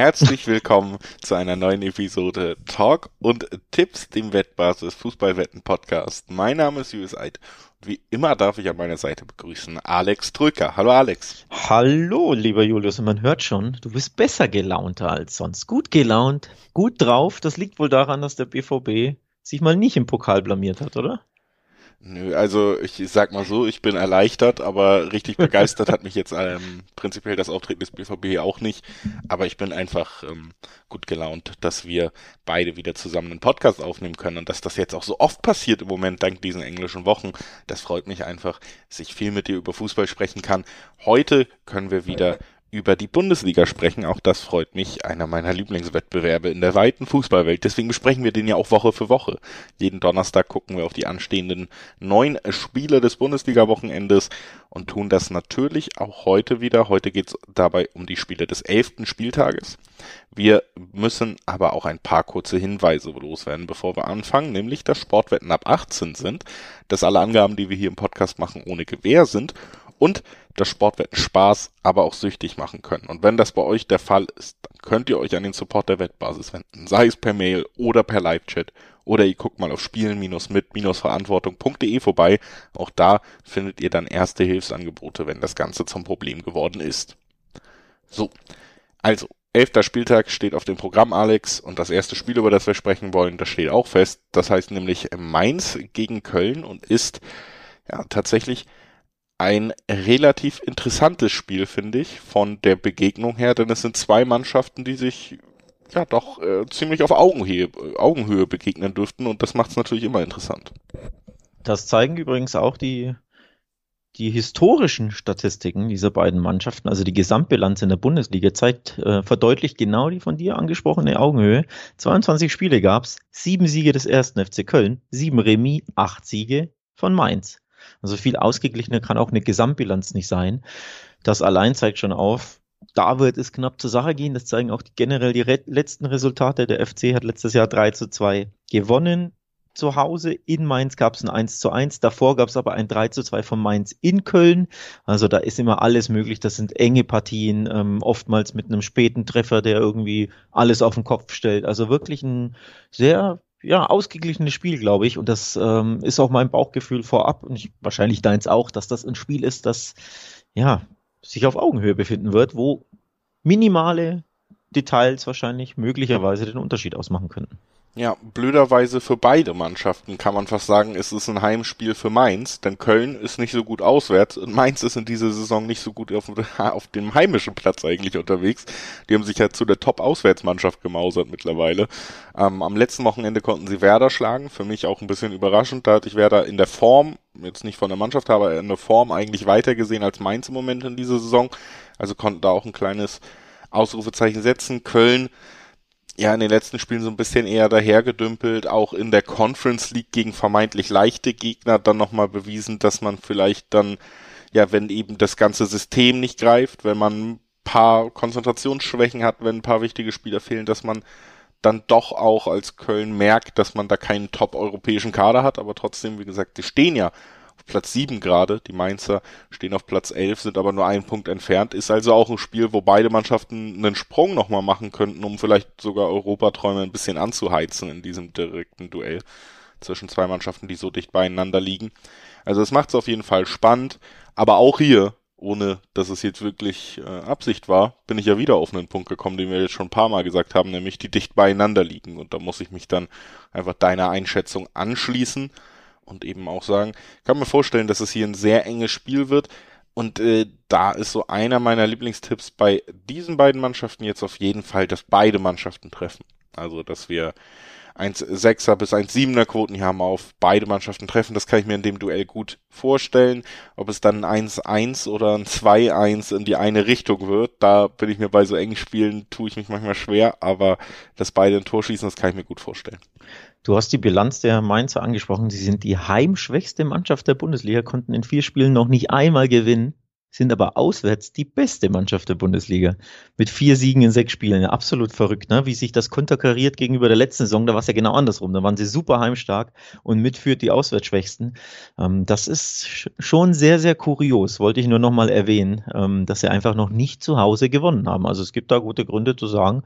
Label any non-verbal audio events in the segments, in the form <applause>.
Herzlich willkommen zu einer neuen Episode Talk und Tipps, dem Wettbasis Fußballwetten Podcast. Mein Name ist Julius Eid. Wie immer darf ich an meiner Seite begrüßen Alex Drücker. Hallo Alex. Hallo, lieber Julius. Und man hört schon, du bist besser gelaunter als sonst. Gut gelaunt, gut drauf. Das liegt wohl daran, dass der BVB sich mal nicht im Pokal blamiert hat, oder? Nö, also ich sag mal so, ich bin erleichtert, aber richtig begeistert hat mich jetzt ähm, prinzipiell das Auftreten des BVB auch nicht. Aber ich bin einfach ähm, gut gelaunt, dass wir beide wieder zusammen einen Podcast aufnehmen können und dass das jetzt auch so oft passiert im Moment dank diesen englischen Wochen. Das freut mich einfach, dass ich viel mit dir über Fußball sprechen kann. Heute können wir wieder über die Bundesliga sprechen. Auch das freut mich, einer meiner Lieblingswettbewerbe in der weiten Fußballwelt. Deswegen besprechen wir den ja auch Woche für Woche. Jeden Donnerstag gucken wir auf die anstehenden neun Spiele des Bundesliga-Wochenendes und tun das natürlich auch heute wieder. Heute geht es dabei um die Spiele des elften Spieltages. Wir müssen aber auch ein paar kurze Hinweise loswerden, bevor wir anfangen, nämlich dass Sportwetten ab 18 sind, dass alle Angaben, die wir hier im Podcast machen, ohne Gewähr sind und dass Sportwetten Spaß, aber auch süchtig machen können. Und wenn das bei euch der Fall ist, dann könnt ihr euch an den Support der Wettbasis wenden, sei es per Mail oder per Live-Chat oder ihr guckt mal auf spielen-mit-verantwortung.de vorbei. Auch da findet ihr dann erste Hilfsangebote, wenn das Ganze zum Problem geworden ist. So, also, elfter Spieltag steht auf dem Programm, Alex, und das erste Spiel, über das wir sprechen wollen, das steht auch fest. Das heißt nämlich Mainz gegen Köln und ist ja tatsächlich ein relativ interessantes Spiel, finde ich, von der Begegnung her, denn es sind zwei Mannschaften, die sich ja doch äh, ziemlich auf Augenhöhe, Augenhöhe begegnen dürften und das macht es natürlich immer interessant. Das zeigen übrigens auch die, die historischen Statistiken dieser beiden Mannschaften, also die Gesamtbilanz in der Bundesliga, zeigt äh, verdeutlicht genau die von dir angesprochene Augenhöhe. 22 Spiele gab's, sieben Siege des ersten FC Köln, sieben Remis, acht Siege von Mainz. Also viel ausgeglichener kann auch eine Gesamtbilanz nicht sein. Das allein zeigt schon auf, da wird es knapp zur Sache gehen. Das zeigen auch generell die letzten Resultate. Der FC hat letztes Jahr 3 zu 2 gewonnen. Zu Hause in Mainz gab es ein 1 zu 1. Davor gab es aber ein 3 zu 2 von Mainz in Köln. Also da ist immer alles möglich. Das sind enge Partien, ähm, oftmals mit einem späten Treffer, der irgendwie alles auf den Kopf stellt. Also wirklich ein sehr ja, ausgeglichenes Spiel, glaube ich. Und das ähm, ist auch mein Bauchgefühl vorab und ich, wahrscheinlich deins auch, dass das ein Spiel ist, das ja sich auf Augenhöhe befinden wird, wo minimale Details wahrscheinlich möglicherweise den Unterschied ausmachen könnten. Ja, blöderweise für beide Mannschaften kann man fast sagen, ist es ein Heimspiel für Mainz, denn Köln ist nicht so gut auswärts und Mainz ist in dieser Saison nicht so gut auf, <laughs> auf dem heimischen Platz eigentlich unterwegs. Die haben sich ja zu der Top-Auswärtsmannschaft gemausert mittlerweile. Ähm, am letzten Wochenende konnten sie Werder schlagen, für mich auch ein bisschen überraschend. Da hatte ich Werder in der Form, jetzt nicht von der Mannschaft, aber in der Form eigentlich weiter gesehen als Mainz im Moment in dieser Saison. Also konnten da auch ein kleines Ausrufezeichen setzen. Köln ja in den letzten Spielen so ein bisschen eher dahergedümpelt, auch in der Conference League gegen vermeintlich leichte Gegner dann nochmal bewiesen, dass man vielleicht dann, ja, wenn eben das ganze System nicht greift, wenn man ein paar Konzentrationsschwächen hat, wenn ein paar wichtige Spieler fehlen, dass man dann doch auch als Köln merkt, dass man da keinen top-europäischen Kader hat, aber trotzdem, wie gesagt, die stehen ja Platz 7 gerade. Die Mainzer stehen auf Platz 11, sind aber nur einen Punkt entfernt. Ist also auch ein Spiel, wo beide Mannschaften einen Sprung nochmal machen könnten, um vielleicht sogar Europaträume ein bisschen anzuheizen in diesem direkten Duell zwischen zwei Mannschaften, die so dicht beieinander liegen. Also es macht es auf jeden Fall spannend, aber auch hier, ohne dass es jetzt wirklich äh, Absicht war, bin ich ja wieder auf einen Punkt gekommen, den wir jetzt schon ein paar Mal gesagt haben, nämlich die dicht beieinander liegen. Und da muss ich mich dann einfach deiner Einschätzung anschließen und eben auch sagen, kann mir vorstellen, dass es hier ein sehr enges Spiel wird. Und äh, da ist so einer meiner Lieblingstipps bei diesen beiden Mannschaften jetzt auf jeden Fall, dass beide Mannschaften treffen. Also, dass wir 1,6er bis 1,7er Quoten hier haben auf beide Mannschaften treffen. Das kann ich mir in dem Duell gut vorstellen. Ob es dann ein 1-1 oder ein 2-1 in die eine Richtung wird, da bin ich mir bei so engen Spielen, tue ich mich manchmal schwer, aber dass beide ein Tor schießen, das kann ich mir gut vorstellen. Du hast die Bilanz der Mainzer angesprochen. Sie sind die heimschwächste Mannschaft der Bundesliga, konnten in vier Spielen noch nicht einmal gewinnen. Sind aber auswärts die beste Mannschaft der Bundesliga. Mit vier Siegen in sechs Spielen. Absolut verrückt, ne? wie sich das konterkariert gegenüber der letzten Saison. Da war es ja genau andersrum. Da waren sie super heimstark und mitführt die Auswärtsschwächsten. Ähm, das ist schon sehr, sehr kurios, wollte ich nur nochmal erwähnen, ähm, dass sie einfach noch nicht zu Hause gewonnen haben. Also es gibt da gute Gründe zu sagen,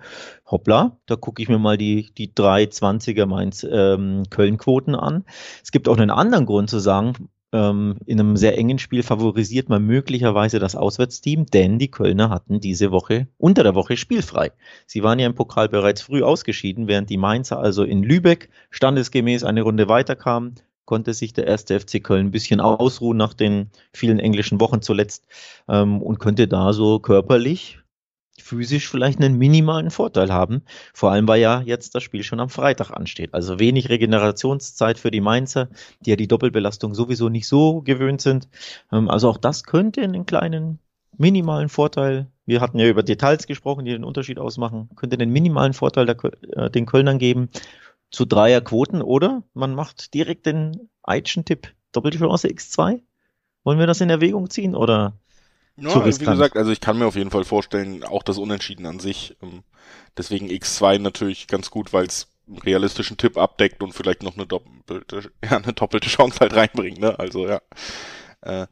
hoppla, da gucke ich mir mal die, die 320er Mainz ähm, Köln-Quoten an. Es gibt auch einen anderen Grund zu sagen, ähm, in einem sehr engen Spiel favorisiert man möglicherweise das Auswärtsteam, denn die Kölner hatten diese Woche, unter der Woche spielfrei. Sie waren ja im Pokal bereits früh ausgeschieden, während die Mainzer also in Lübeck standesgemäß eine Runde weiterkamen, konnte sich der erste FC Köln ein bisschen ausruhen nach den vielen englischen Wochen zuletzt ähm, und könnte da so körperlich physisch vielleicht einen minimalen Vorteil haben. Vor allem, weil ja jetzt das Spiel schon am Freitag ansteht. Also wenig Regenerationszeit für die Mainzer, die ja die Doppelbelastung sowieso nicht so gewöhnt sind. Ähm, also auch das könnte einen kleinen minimalen Vorteil, wir hatten ja über Details gesprochen, die den Unterschied ausmachen, könnte einen minimalen Vorteil der, äh, den Kölnern geben zu Dreierquoten oder man macht direkt den Eitschen-Tipp Doppelchance X2. Wollen wir das in Erwägung ziehen oder ja, wie gesagt, also ich kann mir auf jeden Fall vorstellen, auch das Unentschieden an sich. Ähm, deswegen X2 natürlich ganz gut, weil es einen realistischen Tipp abdeckt und vielleicht noch eine doppelte, <laughs> ja, eine doppelte Chance halt reinbringt, ne? Also ja. Äh,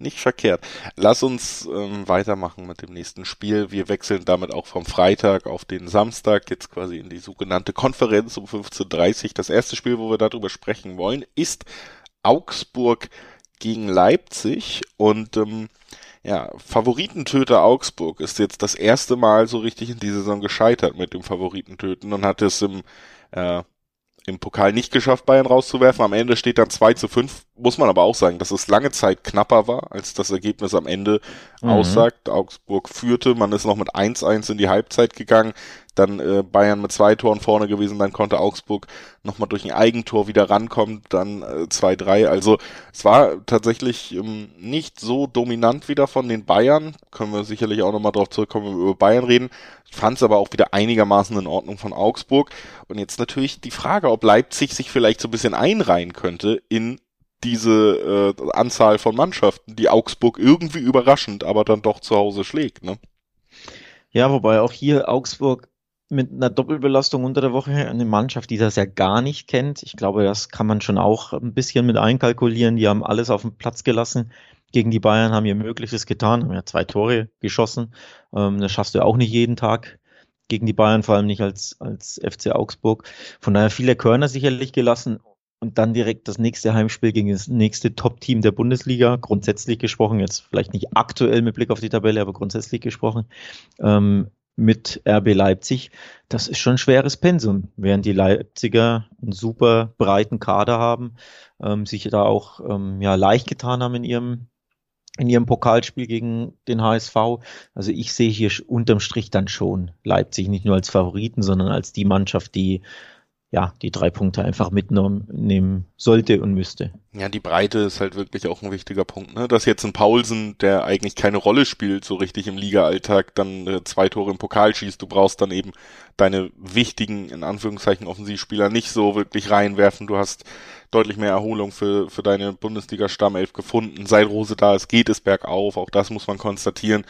nicht verkehrt. Lass uns ähm, weitermachen mit dem nächsten Spiel. Wir wechseln damit auch vom Freitag auf den Samstag, jetzt quasi in die sogenannte Konferenz um 15.30 Uhr. Das erste Spiel, wo wir darüber sprechen wollen, ist Augsburg gegen Leipzig und ähm, ja, Favoritentöter Augsburg ist jetzt das erste Mal so richtig in dieser Saison gescheitert mit dem Favoritentöten und hat es im, äh, im Pokal nicht geschafft, Bayern rauszuwerfen. Am Ende steht dann 2 zu 5. Muss man aber auch sagen, dass es lange Zeit knapper war, als das Ergebnis am Ende mhm. aussagt. Augsburg führte, man ist noch mit 1-1 in die Halbzeit gegangen dann äh, Bayern mit zwei Toren vorne gewesen, dann konnte Augsburg nochmal durch ein Eigentor wieder rankommen, dann äh, 2-3. Also es war tatsächlich ähm, nicht so dominant wieder von den Bayern. Können wir sicherlich auch nochmal drauf zurückkommen, wenn wir über Bayern reden. Ich fand es aber auch wieder einigermaßen in Ordnung von Augsburg. Und jetzt natürlich die Frage, ob Leipzig sich vielleicht so ein bisschen einreihen könnte in diese äh, Anzahl von Mannschaften, die Augsburg irgendwie überraschend, aber dann doch zu Hause schlägt. Ne? Ja, wobei auch hier Augsburg mit einer Doppelbelastung unter der Woche eine Mannschaft, die das ja gar nicht kennt. Ich glaube, das kann man schon auch ein bisschen mit einkalkulieren. Die haben alles auf den Platz gelassen. Gegen die Bayern haben ihr Mögliches getan, haben ja zwei Tore geschossen. Ähm, das schaffst du ja auch nicht jeden Tag gegen die Bayern, vor allem nicht als, als FC Augsburg. Von daher viele Körner sicherlich gelassen und dann direkt das nächste Heimspiel gegen das nächste Top-Team der Bundesliga, grundsätzlich gesprochen, jetzt vielleicht nicht aktuell mit Blick auf die Tabelle, aber grundsätzlich gesprochen. Ähm, mit RB Leipzig, das ist schon ein schweres Pensum, während die Leipziger einen super breiten Kader haben, ähm, sich da auch ähm, ja, leicht getan haben in ihrem in ihrem Pokalspiel gegen den HSV. Also ich sehe hier unterm Strich dann schon Leipzig nicht nur als Favoriten, sondern als die Mannschaft, die ja, die drei Punkte einfach mitnehmen sollte und müsste. Ja, die Breite ist halt wirklich auch ein wichtiger Punkt, ne? Dass jetzt ein Paulsen, der eigentlich keine Rolle spielt, so richtig im Liga-Alltag, dann äh, zwei Tore im Pokal schießt, du brauchst dann eben deine wichtigen, in Anführungszeichen, Offensivspieler nicht so wirklich reinwerfen. Du hast deutlich mehr Erholung für, für deine Bundesliga-Stammelf gefunden. Seit Rose da ist, geht es bergauf, auch das muss man konstatieren.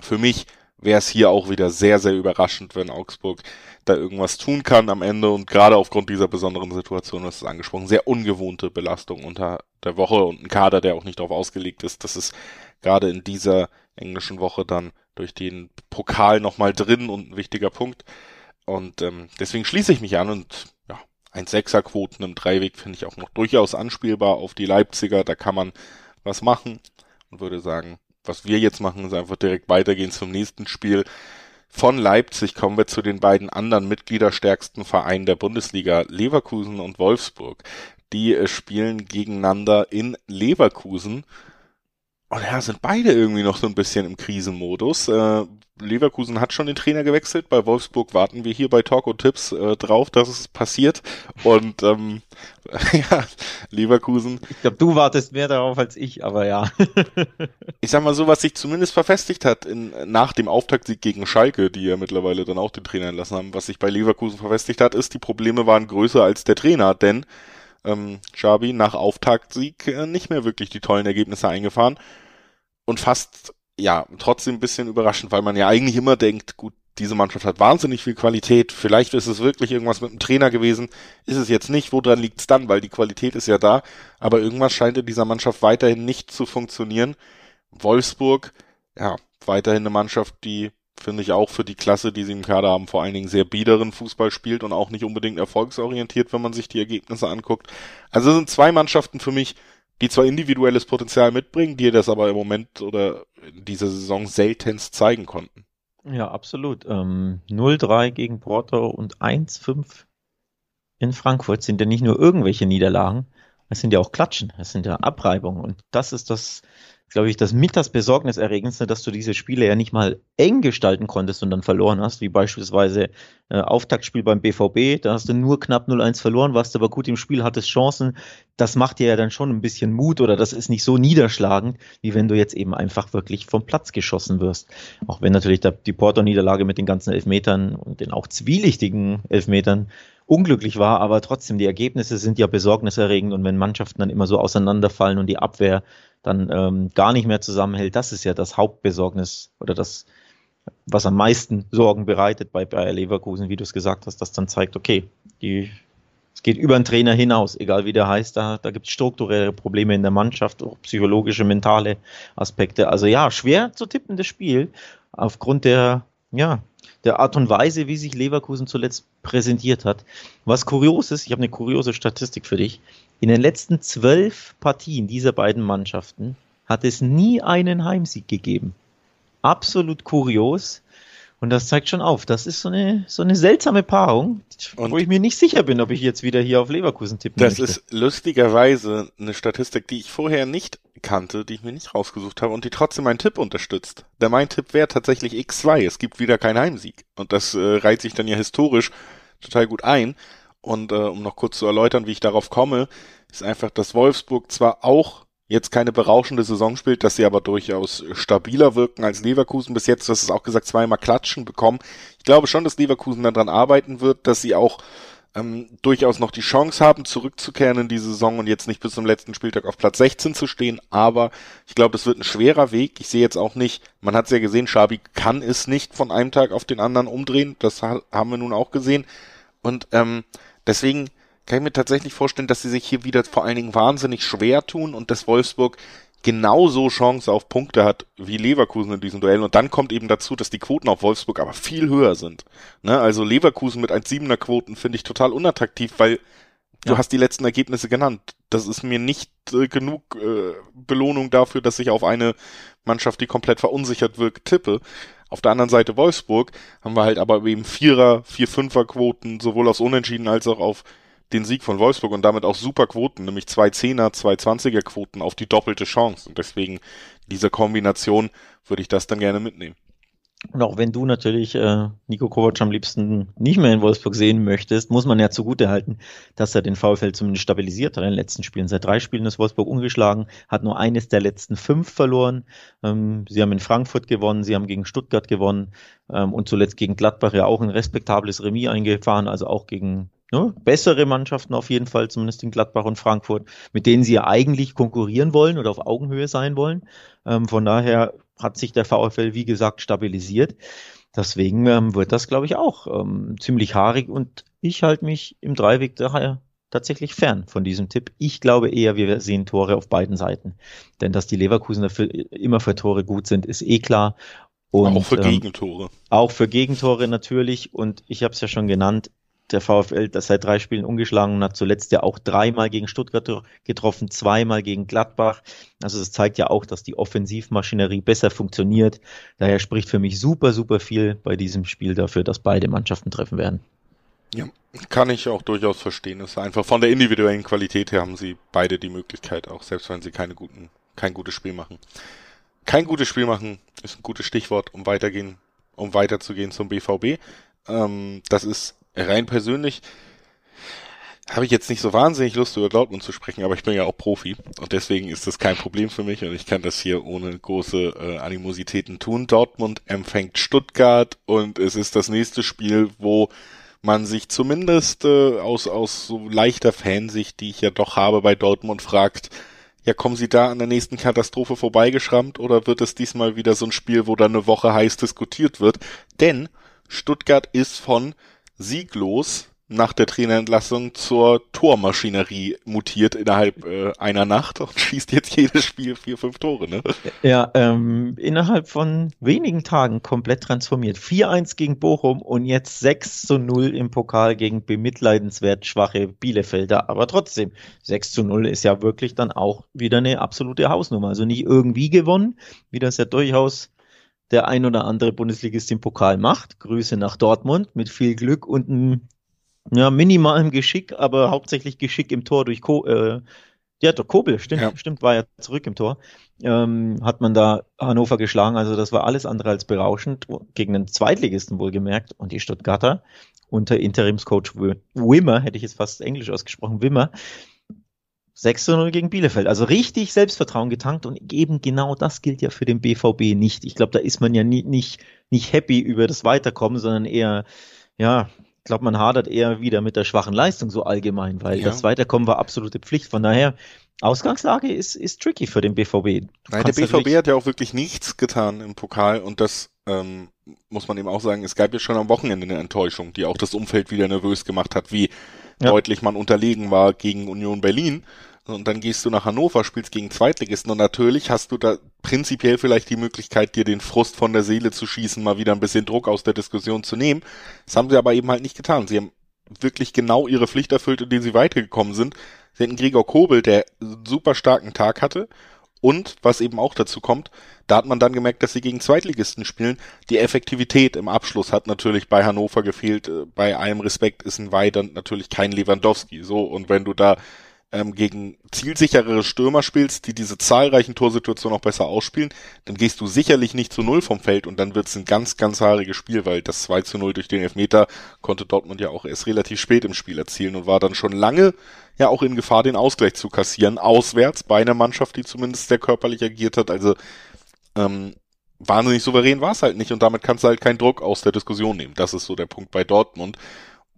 Für mich wäre es hier auch wieder sehr, sehr überraschend, wenn Augsburg da irgendwas tun kann am Ende und gerade aufgrund dieser besonderen Situation, das ist angesprochen, sehr ungewohnte Belastung unter der Woche und ein Kader, der auch nicht darauf ausgelegt ist, dass es gerade in dieser englischen Woche dann durch den Pokal nochmal drin und ein wichtiger Punkt. Und ähm, deswegen schließe ich mich an und ja, ein Sechserquoten im Dreiweg finde ich auch noch durchaus anspielbar auf die Leipziger. Da kann man was machen und würde sagen, was wir jetzt machen, ist einfach direkt weitergehen zum nächsten Spiel. Von Leipzig kommen wir zu den beiden anderen mitgliederstärksten Vereinen der Bundesliga, Leverkusen und Wolfsburg. Die äh, spielen gegeneinander in Leverkusen. Und ja, sind beide irgendwie noch so ein bisschen im Krisenmodus. Äh, Leverkusen hat schon den Trainer gewechselt. Bei Wolfsburg warten wir hier bei Talk und Tipps äh, drauf, dass es passiert. Und ähm, <laughs> ja, Leverkusen. Ich glaube, du wartest mehr darauf als ich, aber ja. <laughs> ich sag mal so, was sich zumindest verfestigt hat in, nach dem Auftaktsieg gegen Schalke, die ja mittlerweile dann auch den Trainer entlassen haben, was sich bei Leverkusen verfestigt hat, ist, die Probleme waren größer als der Trainer, denn ähm, Xabi nach Auftaktsieg äh, nicht mehr wirklich die tollen Ergebnisse eingefahren und fast, ja, trotzdem ein bisschen überraschend, weil man ja eigentlich immer denkt, gut, diese Mannschaft hat wahnsinnig viel Qualität. Vielleicht ist es wirklich irgendwas mit dem Trainer gewesen. Ist es jetzt nicht. Woran liegt es dann? Weil die Qualität ist ja da. Aber irgendwas scheint in dieser Mannschaft weiterhin nicht zu funktionieren. Wolfsburg, ja, weiterhin eine Mannschaft, die finde ich auch für die Klasse, die sie im Kader haben, vor allen Dingen sehr biederen Fußball spielt und auch nicht unbedingt erfolgsorientiert, wenn man sich die Ergebnisse anguckt. Also es sind zwei Mannschaften für mich, die zwar individuelles Potenzial mitbringen, die das aber im Moment oder in dieser Saison seltenst zeigen konnten. Ja, absolut. Ähm, 0-3 gegen Porto und 1-5 in Frankfurt sind ja nicht nur irgendwelche Niederlagen, es sind ja auch Klatschen, es sind ja Abreibungen. Und das ist das, glaube ich, das mit das Besorgniserregendste, dass du diese Spiele ja nicht mal eng gestalten konntest und dann verloren hast, wie beispielsweise äh, Auftaktspiel beim BVB, da hast du nur knapp 0-1 verloren, warst aber gut im Spiel, hattest Chancen. Das macht dir ja dann schon ein bisschen Mut oder das ist nicht so niederschlagend, wie wenn du jetzt eben einfach wirklich vom Platz geschossen wirst. Auch wenn natürlich die Porto-Niederlage mit den ganzen Elfmetern und den auch zwielichtigen Elfmetern unglücklich war, aber trotzdem, die Ergebnisse sind ja besorgniserregend und wenn Mannschaften dann immer so auseinanderfallen und die Abwehr dann ähm, gar nicht mehr zusammenhält, das ist ja das Hauptbesorgnis oder das, was am meisten Sorgen bereitet bei Bayer Leverkusen, wie du es gesagt hast, das dann zeigt, okay, die, es geht über einen Trainer hinaus, egal wie der heißt, da, da gibt es strukturelle Probleme in der Mannschaft, auch psychologische, mentale Aspekte. Also ja, schwer zu tippen, das Spiel, aufgrund der, ja, der Art und Weise, wie sich Leverkusen zuletzt präsentiert hat. Was kurios ist, ich habe eine kuriose Statistik für dich. In den letzten zwölf Partien dieser beiden Mannschaften hat es nie einen Heimsieg gegeben. Absolut kurios. Und das zeigt schon auf, das ist so eine, so eine seltsame Paarung, und wo ich mir nicht sicher bin, ob ich jetzt wieder hier auf Leverkusen tippen Das möchte. ist lustigerweise eine Statistik, die ich vorher nicht kannte, die ich mir nicht rausgesucht habe und die trotzdem meinen Tipp unterstützt. Der mein Tipp wäre tatsächlich X2. Es gibt wieder keinen Heimsieg. Und das äh, reiht sich dann ja historisch total gut ein. Und äh, um noch kurz zu erläutern, wie ich darauf komme, ist einfach, dass Wolfsburg zwar auch jetzt keine berauschende Saison spielt, dass sie aber durchaus stabiler wirken als Leverkusen bis jetzt. Das ist auch gesagt, zweimal Klatschen bekommen. Ich glaube schon, dass Leverkusen daran arbeiten wird, dass sie auch ähm, durchaus noch die Chance haben, zurückzukehren in die Saison und jetzt nicht bis zum letzten Spieltag auf Platz 16 zu stehen. Aber ich glaube, es wird ein schwerer Weg. Ich sehe jetzt auch nicht, man hat es ja gesehen, Schabi kann es nicht von einem Tag auf den anderen umdrehen. Das haben wir nun auch gesehen. Und ähm, deswegen kann ich mir tatsächlich vorstellen, dass sie sich hier wieder vor allen Dingen wahnsinnig schwer tun und dass Wolfsburg genauso Chance auf Punkte hat wie Leverkusen in diesen Duellen. Und dann kommt eben dazu, dass die Quoten auf Wolfsburg aber viel höher sind. Ne? Also Leverkusen mit 1,7er Quoten finde ich total unattraktiv, weil du ja. hast die letzten Ergebnisse genannt. Das ist mir nicht äh, genug äh, Belohnung dafür, dass ich auf eine Mannschaft, die komplett verunsichert wirkt, tippe. Auf der anderen Seite Wolfsburg haben wir halt aber eben Vierer, Vier-Fünfer Quoten, sowohl aus Unentschieden als auch auf den Sieg von Wolfsburg und damit auch super Quoten, nämlich zwei Zehner, zwei Zwanziger Quoten auf die doppelte Chance. Und deswegen dieser Kombination würde ich das dann gerne mitnehmen. Und auch wenn du natürlich äh, Nico Kovac am liebsten nicht mehr in Wolfsburg sehen möchtest, muss man ja zugute halten, dass er den VfL zumindest stabilisiert hat in den letzten Spielen. Seit drei Spielen ist Wolfsburg ungeschlagen, hat nur eines der letzten fünf verloren. Ähm, sie haben in Frankfurt gewonnen, sie haben gegen Stuttgart gewonnen ähm, und zuletzt gegen Gladbach ja auch ein respektables Remis eingefahren, also auch gegen ne, bessere Mannschaften auf jeden Fall, zumindest in Gladbach und Frankfurt, mit denen sie ja eigentlich konkurrieren wollen oder auf Augenhöhe sein wollen. Ähm, von daher hat sich der VfL, wie gesagt, stabilisiert. Deswegen ähm, wird das, glaube ich, auch ähm, ziemlich haarig und ich halte mich im Dreiweg daher tatsächlich fern von diesem Tipp. Ich glaube eher, wir sehen Tore auf beiden Seiten. Denn dass die Leverkusener für, immer für Tore gut sind, ist eh klar. Und, auch für ähm, Gegentore. Auch für Gegentore natürlich. Und ich habe es ja schon genannt, der VfL das seit drei Spielen ungeschlagen und hat zuletzt ja auch dreimal gegen Stuttgart getroffen, zweimal gegen Gladbach. Also das zeigt ja auch, dass die Offensivmaschinerie besser funktioniert. Daher spricht für mich super, super viel bei diesem Spiel dafür, dass beide Mannschaften treffen werden. Ja, kann ich auch durchaus verstehen. Es ist einfach von der individuellen Qualität her haben sie beide die Möglichkeit, auch selbst wenn sie keine guten, kein gutes Spiel machen. Kein gutes Spiel machen ist ein gutes Stichwort, um weitergehen, um weiterzugehen zum BVB. Ähm, das ist rein persönlich habe ich jetzt nicht so wahnsinnig Lust, über Dortmund zu sprechen, aber ich bin ja auch Profi und deswegen ist das kein Problem für mich und ich kann das hier ohne große äh, Animositäten tun. Dortmund empfängt Stuttgart und es ist das nächste Spiel, wo man sich zumindest äh, aus, aus so leichter Fansicht, die ich ja doch habe bei Dortmund, fragt, ja, kommen sie da an der nächsten Katastrophe vorbeigeschrammt oder wird es diesmal wieder so ein Spiel, wo dann eine Woche heiß diskutiert wird? Denn Stuttgart ist von sieglos nach der Trainerentlassung zur Tormaschinerie mutiert innerhalb äh, einer Nacht und <laughs> schießt jetzt jedes Spiel vier, fünf Tore, ne? Ja, ähm, innerhalb von wenigen Tagen komplett transformiert. 4-1 gegen Bochum und jetzt 6 zu 0 im Pokal gegen bemitleidenswert schwache Bielefelder. Aber trotzdem, 6 zu 0 ist ja wirklich dann auch wieder eine absolute Hausnummer. Also nicht irgendwie gewonnen, wie das ja durchaus der ein oder andere Bundesligist im Pokal macht. Grüße nach Dortmund mit viel Glück und einem ja, minimalem Geschick, aber hauptsächlich Geschick im Tor durch Ko äh, ja, der Kobel, stimmt, ja. stimmt, war ja zurück im Tor. Ähm, hat man da Hannover geschlagen, also das war alles andere als berauschend, gegen den Zweitligisten wohlgemerkt. Und die Stuttgarter unter Interimscoach Wimmer, hätte ich jetzt fast Englisch ausgesprochen, Wimmer, 6 0 gegen Bielefeld. Also richtig Selbstvertrauen getankt und eben genau das gilt ja für den BVB nicht. Ich glaube, da ist man ja nie, nicht, nicht happy über das Weiterkommen, sondern eher, ja, ich glaube, man hadert eher wieder mit der schwachen Leistung so allgemein, weil ja. das Weiterkommen war absolute Pflicht. Von daher, Ausgangslage ist, ist tricky für den BVB. Nein, der BVB hat ja auch wirklich nichts getan im Pokal und das ähm, muss man eben auch sagen, es gab ja schon am Wochenende eine Enttäuschung, die auch das Umfeld wieder nervös gemacht hat, wie ja. deutlich man unterlegen war gegen Union Berlin. Und dann gehst du nach Hannover, spielst gegen Zweitligisten und natürlich hast du da prinzipiell vielleicht die Möglichkeit, dir den Frust von der Seele zu schießen, mal wieder ein bisschen Druck aus der Diskussion zu nehmen. Das haben sie aber eben halt nicht getan. Sie haben wirklich genau ihre Pflicht erfüllt, indem sie weitergekommen sind. Sie hatten Gregor Kobel, der einen super starken Tag hatte. Und was eben auch dazu kommt, da hat man dann gemerkt, dass sie gegen Zweitligisten spielen. Die Effektivität im Abschluss hat natürlich bei Hannover gefehlt. Bei allem Respekt ist ein Weidern natürlich kein Lewandowski. So, und wenn du da ähm, gegen zielsicherere Stürmer spielst, die diese zahlreichen Torsituationen auch besser ausspielen, dann gehst du sicherlich nicht zu Null vom Feld und dann wird's ein ganz, ganz haariges Spiel, weil das 2 zu 0 durch den Elfmeter konnte Dortmund ja auch erst relativ spät im Spiel erzielen und war dann schon lange ja auch in Gefahr, den Ausgleich zu kassieren, auswärts bei einer Mannschaft, die zumindest sehr körperlich agiert hat. Also ähm, wahnsinnig souverän war es halt nicht und damit kannst du halt keinen Druck aus der Diskussion nehmen. Das ist so der Punkt bei Dortmund.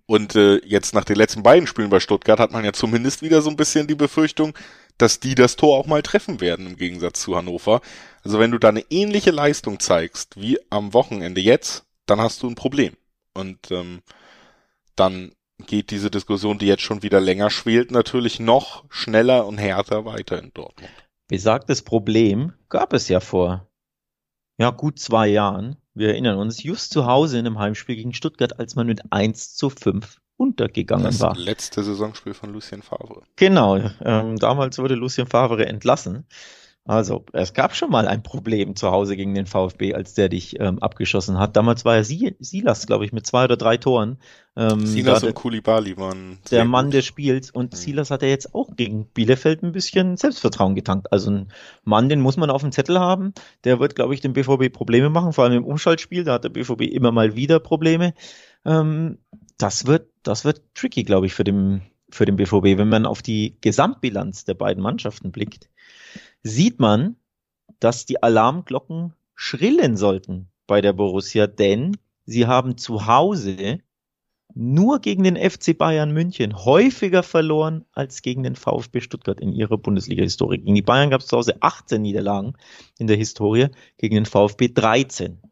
Und äh, jetzt nach den letzten beiden Spielen bei Stuttgart hat man ja zumindest wieder so ein bisschen die Befürchtung, dass die das Tor auch mal treffen werden im Gegensatz zu Hannover. Also wenn du da eine ähnliche Leistung zeigst wie am Wochenende jetzt, dann hast du ein Problem. Und ähm, dann geht diese Diskussion, die jetzt schon wieder länger schwelt, natürlich noch schneller und härter weiter in Dortmund. Besagtes Problem gab es ja vor ja gut zwei Jahren wir erinnern uns, just zu Hause in einem Heimspiel gegen Stuttgart, als man mit 1 zu 5 untergegangen das war. Das letzte Saisonspiel von Lucien Favre. Genau, ähm, damals wurde Lucien Favre entlassen. Also, es gab schon mal ein Problem zu Hause gegen den VfB, als der dich ähm, abgeschossen hat. Damals war er Silas, glaube ich, mit zwei oder drei Toren. Ähm, Silas und Kulibali waren der Mann des Spiels. Und mhm. Silas hat er jetzt auch gegen Bielefeld ein bisschen Selbstvertrauen getankt. Also ein Mann, den muss man auf dem Zettel haben. Der wird, glaube ich, dem BVB Probleme machen, vor allem im Umschaltspiel. Da hat der BVB immer mal wieder Probleme. Ähm, das wird, das wird tricky, glaube ich, für den, für den BVB, wenn man auf die Gesamtbilanz der beiden Mannschaften blickt sieht man, dass die Alarmglocken schrillen sollten bei der Borussia, denn sie haben zu Hause nur gegen den FC Bayern München häufiger verloren als gegen den VfB Stuttgart in ihrer Bundesliga-Historie. Gegen die Bayern gab es zu Hause 18 Niederlagen in der Historie, gegen den VfB 13.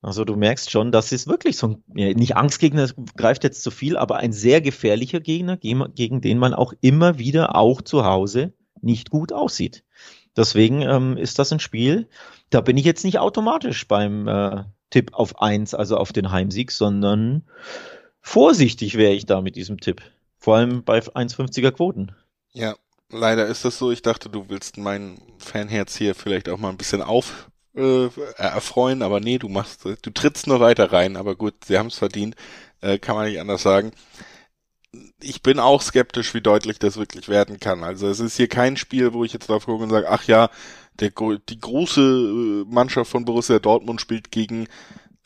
Also du merkst schon, das ist wirklich so ein, nicht Angstgegner, greift jetzt zu viel, aber ein sehr gefährlicher Gegner, gegen den man auch immer wieder auch zu Hause nicht gut aussieht. Deswegen ähm, ist das ein Spiel, da bin ich jetzt nicht automatisch beim äh, Tipp auf eins, also auf den Heimsieg, sondern vorsichtig wäre ich da mit diesem Tipp. Vor allem bei 1,50er Quoten. Ja, leider ist das so. Ich dachte, du willst mein Fanherz hier vielleicht auch mal ein bisschen auf äh, erfreuen, aber nee, du machst, du trittst nur weiter rein, aber gut, sie haben es verdient, äh, kann man nicht anders sagen ich bin auch skeptisch, wie deutlich das wirklich werden kann. Also es ist hier kein Spiel, wo ich jetzt drauf gucke und sage, ach ja, der, die große äh, Mannschaft von Borussia Dortmund spielt gegen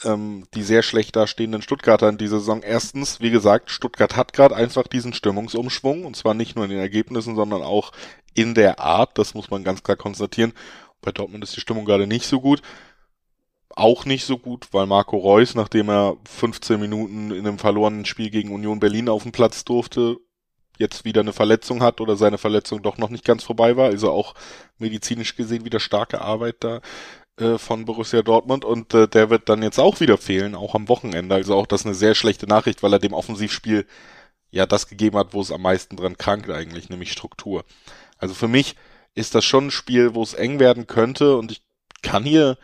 ähm, die sehr schlecht dastehenden Stuttgarter in dieser Saison. Erstens, wie gesagt, Stuttgart hat gerade einfach diesen Stimmungsumschwung und zwar nicht nur in den Ergebnissen, sondern auch in der Art. Das muss man ganz klar konstatieren. Bei Dortmund ist die Stimmung gerade nicht so gut auch nicht so gut, weil Marco Reus, nachdem er 15 Minuten in einem verlorenen Spiel gegen Union Berlin auf dem Platz durfte, jetzt wieder eine Verletzung hat oder seine Verletzung doch noch nicht ganz vorbei war. Also auch medizinisch gesehen wieder starke Arbeit da äh, von Borussia Dortmund und äh, der wird dann jetzt auch wieder fehlen, auch am Wochenende. Also auch das eine sehr schlechte Nachricht, weil er dem Offensivspiel ja das gegeben hat, wo es am meisten dran krankt eigentlich, nämlich Struktur. Also für mich ist das schon ein Spiel, wo es eng werden könnte und ich kann hier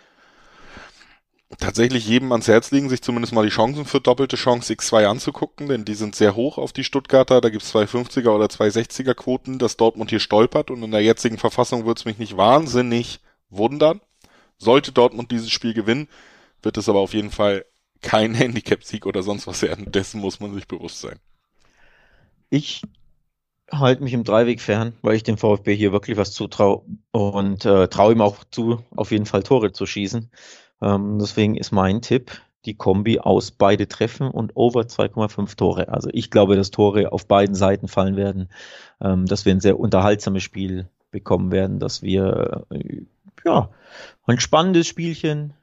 tatsächlich jedem ans Herz legen, sich zumindest mal die Chancen für doppelte Chance X2 anzugucken, denn die sind sehr hoch auf die Stuttgarter. Da gibt's 250er oder 260er Quoten, dass Dortmund hier stolpert und in der jetzigen Verfassung wird's mich nicht wahnsinnig wundern. Sollte Dortmund dieses Spiel gewinnen, wird es aber auf jeden Fall kein <laughs> Handicap-Sieg oder sonst was werden. Dessen muss man sich bewusst sein. Ich halte mich im Dreiweg fern, weil ich dem VfB hier wirklich was zutraue und äh, traue ihm auch zu, auf jeden Fall Tore zu schießen. Ähm, deswegen ist mein Tipp die Kombi aus beide Treffen und over 2,5 Tore. Also ich glaube, dass Tore auf beiden Seiten fallen werden, ähm, dass wir ein sehr unterhaltsames Spiel bekommen werden, dass wir äh, ja ein spannendes Spielchen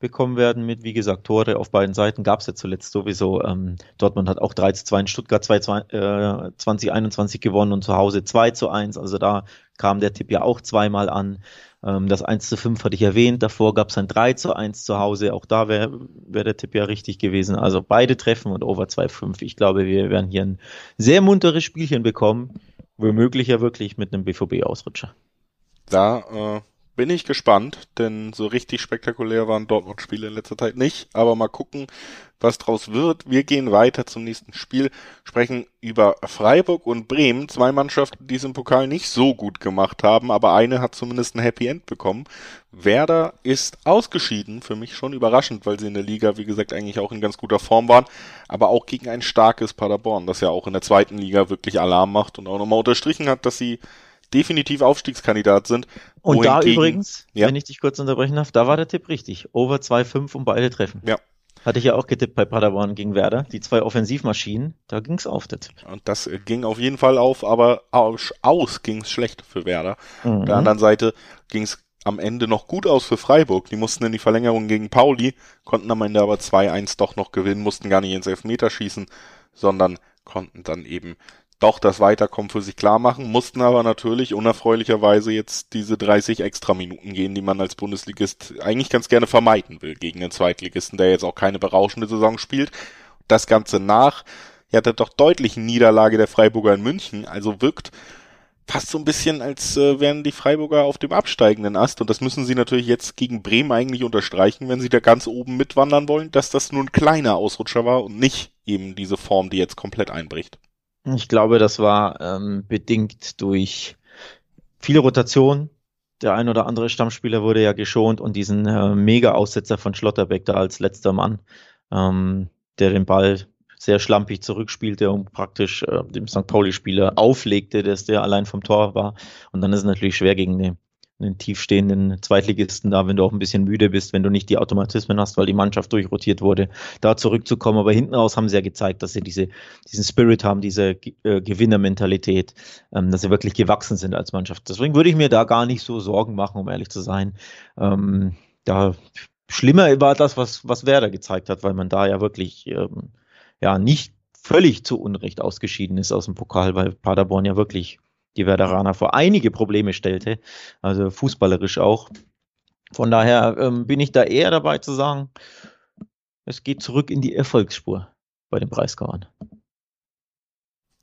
bekommen werden mit, wie gesagt, Tore auf beiden Seiten. Gab es ja zuletzt sowieso. Ähm, Dortmund hat auch 3 zu 2 in Stuttgart 2, 2, äh, 2021 gewonnen und zu Hause 2 zu 1. Also da kam der Tipp ja auch zweimal an. Ähm, das 1 zu 5 hatte ich erwähnt. Davor gab es ein 3 zu 1 zu Hause. Auch da wäre wär der Tipp ja richtig gewesen. Also beide Treffen und Over 2,5. Ich glaube, wir werden hier ein sehr munteres Spielchen bekommen. Womöglich ja wirklich mit einem BVB-Ausrutscher. Da äh, bin ich gespannt, denn so richtig spektakulär waren Dortmund-Spiele in letzter Zeit nicht. Aber mal gucken, was draus wird. Wir gehen weiter zum nächsten Spiel, sprechen über Freiburg und Bremen. Zwei Mannschaften, die es im Pokal nicht so gut gemacht haben, aber eine hat zumindest ein Happy End bekommen. Werder ist ausgeschieden, für mich schon überraschend, weil sie in der Liga, wie gesagt, eigentlich auch in ganz guter Form waren, aber auch gegen ein starkes Paderborn, das ja auch in der zweiten Liga wirklich Alarm macht und auch nochmal unterstrichen hat, dass sie definitiv Aufstiegskandidat sind. Und da übrigens, ja. wenn ich dich kurz unterbrechen darf, da war der Tipp richtig. Over 2,5 um beide treffen. Ja. Hatte ich ja auch getippt bei Paderborn gegen Werder. Die zwei Offensivmaschinen, da ging's auf, der Tipp. Und das äh, ging auf jeden Fall auf, aber aus, aus ging's schlecht für Werder. Mhm. Auf der anderen Seite ging's am Ende noch gut aus für Freiburg. Die mussten in die Verlängerung gegen Pauli, konnten am Ende aber 2-1 doch noch gewinnen, mussten gar nicht ins Elfmeterschießen, sondern konnten dann eben doch das Weiterkommen für sich klar machen, mussten aber natürlich unerfreulicherweise jetzt diese 30 extra Minuten gehen, die man als Bundesligist eigentlich ganz gerne vermeiden will gegen den Zweitligisten, der jetzt auch keine berauschende Saison spielt. Das Ganze nach, ja, der doch deutlichen Niederlage der Freiburger in München, also wirkt fast so ein bisschen, als äh, wären die Freiburger auf dem absteigenden Ast. Und das müssen sie natürlich jetzt gegen Bremen eigentlich unterstreichen, wenn sie da ganz oben mitwandern wollen, dass das nur ein kleiner Ausrutscher war und nicht eben diese Form, die jetzt komplett einbricht. Ich glaube, das war ähm, bedingt durch viele Rotationen. Der ein oder andere Stammspieler wurde ja geschont und diesen äh, Mega-Aussetzer von Schlotterbeck da als letzter Mann, ähm, der den Ball sehr schlampig zurückspielte und praktisch äh, dem St. Pauli-Spieler auflegte, dass der allein vom Tor war. Und dann ist es natürlich schwer gegen den einen tiefstehenden Zweitligisten da, wenn du auch ein bisschen müde bist, wenn du nicht die Automatismen hast, weil die Mannschaft durchrotiert wurde, da zurückzukommen. Aber hinten raus haben sie ja gezeigt, dass sie diese, diesen Spirit haben, diese äh, Gewinnermentalität, ähm, dass sie wirklich gewachsen sind als Mannschaft. Deswegen würde ich mir da gar nicht so Sorgen machen, um ehrlich zu sein. Ähm, da schlimmer war das, was, was Werder gezeigt hat, weil man da ja wirklich ähm, ja nicht völlig zu Unrecht ausgeschieden ist aus dem Pokal, weil Paderborn ja wirklich die Werderaner vor einige Probleme stellte, also fußballerisch auch. Von daher ähm, bin ich da eher dabei zu sagen, es geht zurück in die Erfolgsspur bei den Breisgauern.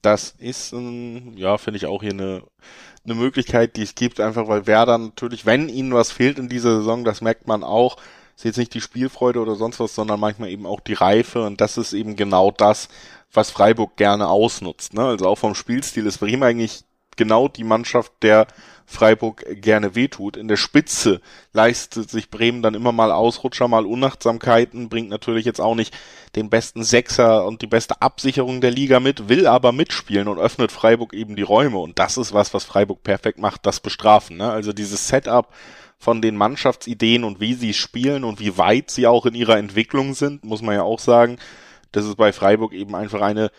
Das ist, ähm, ja, finde ich auch hier eine, eine Möglichkeit, die es gibt, einfach weil Werder natürlich, wenn ihnen was fehlt in dieser Saison, das merkt man auch, ist jetzt nicht die Spielfreude oder sonst was, sondern manchmal eben auch die Reife und das ist eben genau das, was Freiburg gerne ausnutzt. Ne? Also auch vom Spielstil ist Bremen eigentlich genau die Mannschaft, der Freiburg gerne wehtut. In der Spitze leistet sich Bremen dann immer mal Ausrutscher, mal Unachtsamkeiten, bringt natürlich jetzt auch nicht den besten Sechser und die beste Absicherung der Liga mit, will aber mitspielen und öffnet Freiburg eben die Räume. Und das ist was, was Freiburg perfekt macht, das Bestrafen. Ne? Also dieses Setup von den Mannschaftsideen und wie sie spielen und wie weit sie auch in ihrer Entwicklung sind, muss man ja auch sagen. Das ist bei Freiburg eben einfach eine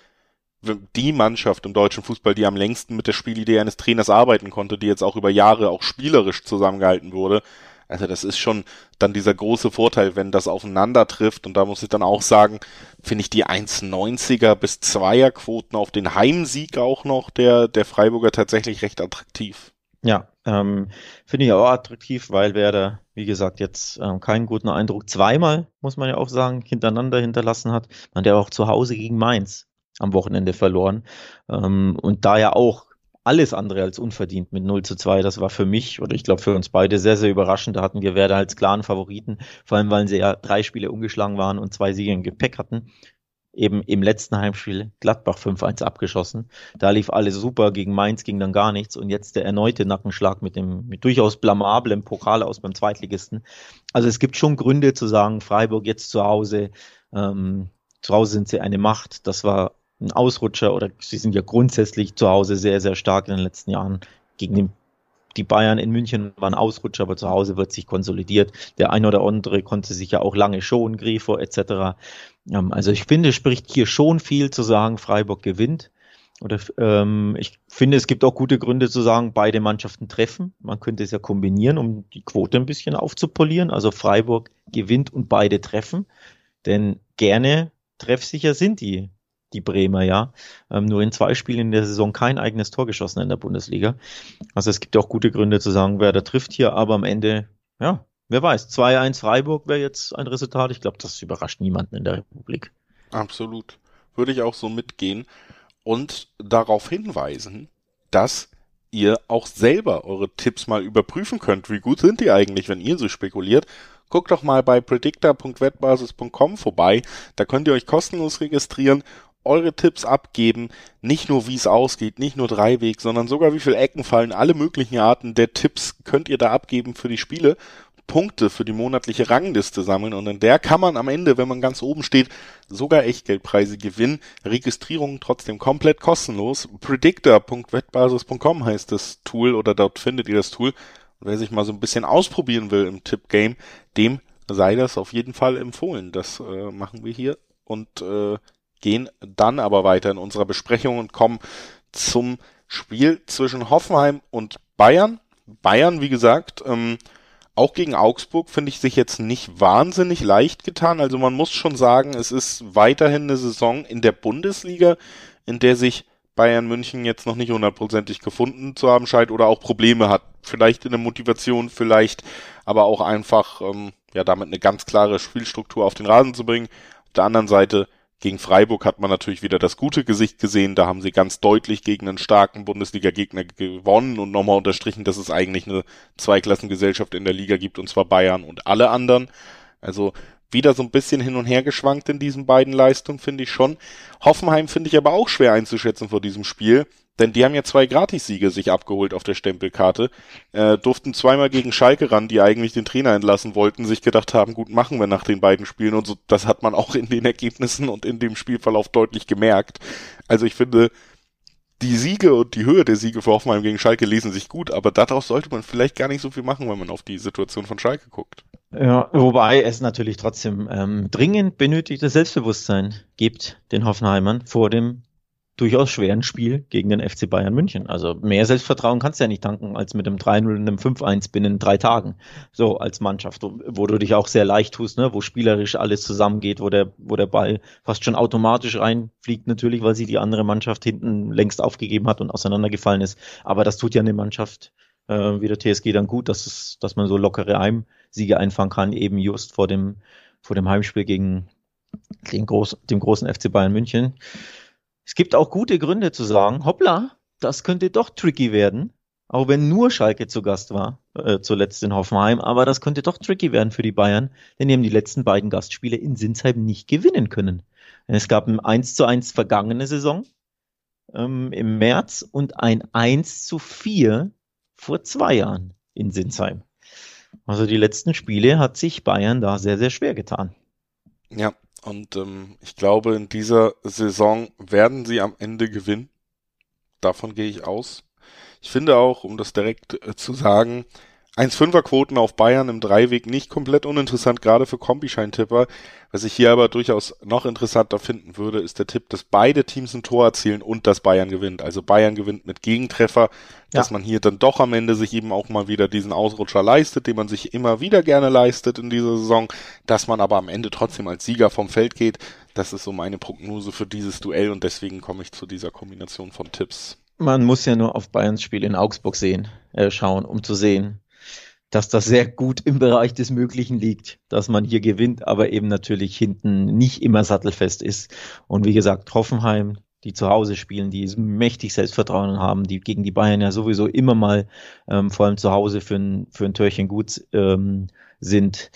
die Mannschaft im deutschen Fußball, die am längsten mit der Spielidee eines Trainers arbeiten konnte, die jetzt auch über Jahre auch spielerisch zusammengehalten wurde. Also das ist schon dann dieser große Vorteil, wenn das aufeinander trifft. Und da muss ich dann auch sagen, finde ich die 1,90er bis 2er Quoten auf den Heimsieg auch noch der, der Freiburger tatsächlich recht attraktiv. Ja, ähm, finde ich auch attraktiv, weil Werder, wie gesagt, jetzt ähm, keinen guten Eindruck zweimal, muss man ja auch sagen, hintereinander hinterlassen hat. Man ja auch zu Hause gegen Mainz am Wochenende verloren. Ähm, und da ja auch alles andere als unverdient mit 0 zu 2. Das war für mich oder ich glaube für uns beide sehr, sehr überraschend. Da hatten wir Werder als klaren Favoriten, vor allem weil sie ja drei Spiele umgeschlagen waren und zwei Siege im Gepäck hatten. Eben im letzten Heimspiel Gladbach 5-1 abgeschossen. Da lief alles super, gegen Mainz ging dann gar nichts und jetzt der erneute Nackenschlag mit dem mit durchaus blamablem Pokal aus beim Zweitligisten. Also es gibt schon Gründe zu sagen, Freiburg jetzt zu Hause, ähm, zu Hause sind sie eine Macht. Das war ein Ausrutscher oder sie sind ja grundsätzlich zu Hause sehr, sehr stark in den letzten Jahren. Gegen den, die Bayern in München waren Ausrutscher, aber zu Hause wird sich konsolidiert. Der ein oder andere konnte sich ja auch lange schonen, Grifo etc. Ähm, also ich finde, spricht hier schon viel zu sagen, Freiburg gewinnt. Oder ähm, ich finde, es gibt auch gute Gründe zu sagen, beide Mannschaften treffen. Man könnte es ja kombinieren, um die Quote ein bisschen aufzupolieren. Also Freiburg gewinnt und beide treffen. Denn gerne treffsicher sind die die Bremer, ja. Ähm, nur in zwei Spielen in der Saison kein eigenes Tor geschossen in der Bundesliga. Also es gibt auch gute Gründe zu sagen, wer da trifft hier, aber am Ende, ja, wer weiß, 2-1 Freiburg wäre jetzt ein Resultat. Ich glaube, das überrascht niemanden in der Republik. Absolut. Würde ich auch so mitgehen und darauf hinweisen, dass ihr auch selber eure Tipps mal überprüfen könnt. Wie gut sind die eigentlich, wenn ihr so spekuliert? Guckt doch mal bei predictor.wettbasis.com vorbei. Da könnt ihr euch kostenlos registrieren eure Tipps abgeben, nicht nur wie es ausgeht, nicht nur Dreiweg, sondern sogar wie viele Ecken fallen, alle möglichen Arten der Tipps könnt ihr da abgeben für die Spiele. Punkte für die monatliche Rangliste sammeln und in der kann man am Ende, wenn man ganz oben steht, sogar Echtgeldpreise gewinnen. Registrierung trotzdem komplett kostenlos. Predictor.wettbasis.com heißt das Tool oder dort findet ihr das Tool. Wer sich mal so ein bisschen ausprobieren will im Tipp-Game, dem sei das auf jeden Fall empfohlen. Das äh, machen wir hier und äh, gehen dann aber weiter in unserer Besprechung und kommen zum Spiel zwischen Hoffenheim und Bayern. Bayern, wie gesagt, ähm, auch gegen Augsburg finde ich sich jetzt nicht wahnsinnig leicht getan. Also man muss schon sagen, es ist weiterhin eine Saison in der Bundesliga, in der sich Bayern München jetzt noch nicht hundertprozentig gefunden zu haben scheint oder auch Probleme hat. Vielleicht in der Motivation, vielleicht aber auch einfach ähm, ja damit eine ganz klare Spielstruktur auf den Rasen zu bringen. Auf der anderen Seite gegen Freiburg hat man natürlich wieder das gute Gesicht gesehen. Da haben sie ganz deutlich gegen einen starken Bundesliga-Gegner gewonnen und nochmal unterstrichen, dass es eigentlich eine Zweiklassengesellschaft in der Liga gibt, und zwar Bayern und alle anderen. Also wieder so ein bisschen hin und her geschwankt in diesen beiden Leistungen, finde ich schon. Hoffenheim finde ich aber auch schwer einzuschätzen vor diesem Spiel. Denn die haben ja zwei Gratissiege sich abgeholt auf der Stempelkarte, äh, durften zweimal gegen Schalke ran, die eigentlich den Trainer entlassen wollten, sich gedacht haben, gut, machen wir nach den beiden Spielen und so, das hat man auch in den Ergebnissen und in dem Spielverlauf deutlich gemerkt. Also ich finde, die Siege und die Höhe der Siege für Hoffenheim gegen Schalke lesen sich gut, aber daraus sollte man vielleicht gar nicht so viel machen, wenn man auf die Situation von Schalke guckt. Ja, wobei es natürlich trotzdem ähm, dringend benötigtes Selbstbewusstsein gibt den Hoffenheimern vor dem durchaus schweren Spiel gegen den FC Bayern München. Also mehr Selbstvertrauen kannst du ja nicht tanken als mit einem 3-0 und einem 5-1 binnen drei Tagen. So als Mannschaft, wo du dich auch sehr leicht tust, ne? wo spielerisch alles zusammengeht, wo der, wo der Ball fast schon automatisch reinfliegt, natürlich, weil sie die andere Mannschaft hinten längst aufgegeben hat und auseinandergefallen ist. Aber das tut ja eine Mannschaft äh, wie der TSG dann gut, dass es, dass man so lockere Heimsiege einfangen kann, eben just vor dem, vor dem Heimspiel gegen den groß, dem großen FC Bayern München. Es gibt auch gute Gründe zu sagen, hoppla, das könnte doch tricky werden. Auch wenn nur Schalke zu Gast war, äh, zuletzt in Hoffenheim, aber das könnte doch tricky werden für die Bayern, denn die haben die letzten beiden Gastspiele in Sinsheim nicht gewinnen können. Es gab ein 1 zu 1 vergangene Saison ähm, im März und ein 1 zu 4 vor zwei Jahren in Sinsheim. Also die letzten Spiele hat sich Bayern da sehr, sehr schwer getan. Ja, und ähm, ich glaube, in dieser Saison werden sie am Ende gewinnen. Davon gehe ich aus. Ich finde auch, um das direkt äh, zu sagen, 1,5er Quoten auf Bayern im Dreiweg nicht komplett uninteressant, gerade für Kombischeintipper. Was ich hier aber durchaus noch interessanter finden würde, ist der Tipp, dass beide Teams ein Tor erzielen und dass Bayern gewinnt. Also Bayern gewinnt mit Gegentreffer, dass man hier dann doch am Ende sich eben auch mal wieder diesen Ausrutscher leistet, den man sich immer wieder gerne leistet in dieser Saison, dass man aber am Ende trotzdem als Sieger vom Feld geht. Das ist so meine Prognose für dieses Duell und deswegen komme ich zu dieser Kombination von Tipps. Man muss ja nur auf Bayerns Spiel in Augsburg sehen, äh, schauen, um zu sehen, dass das sehr gut im Bereich des Möglichen liegt, dass man hier gewinnt, aber eben natürlich hinten nicht immer sattelfest ist. Und wie gesagt, Hoffenheim, die zu Hause spielen, die mächtig Selbstvertrauen haben, die gegen die Bayern ja sowieso immer mal ähm, vor allem zu Hause für ein, für ein Törchen gut ähm, sind.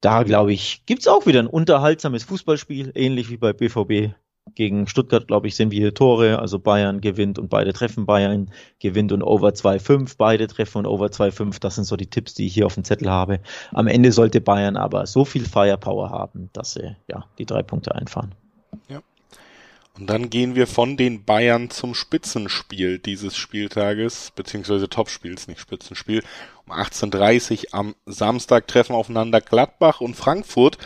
Da glaube ich, gibt's auch wieder ein unterhaltsames Fußballspiel, ähnlich wie bei BVB gegen Stuttgart, glaube ich, sind wir Tore. Also Bayern gewinnt und beide treffen. Bayern gewinnt und Over 2-5. Beide treffen und Over 2-5. Das sind so die Tipps, die ich hier auf dem Zettel habe. Am Ende sollte Bayern aber so viel Firepower haben, dass sie ja die drei Punkte einfahren. Ja. Und dann gehen wir von den Bayern zum Spitzenspiel dieses Spieltages, beziehungsweise Topspiels, nicht Spitzenspiel. Um 18.30 am Samstag treffen aufeinander Gladbach und Frankfurt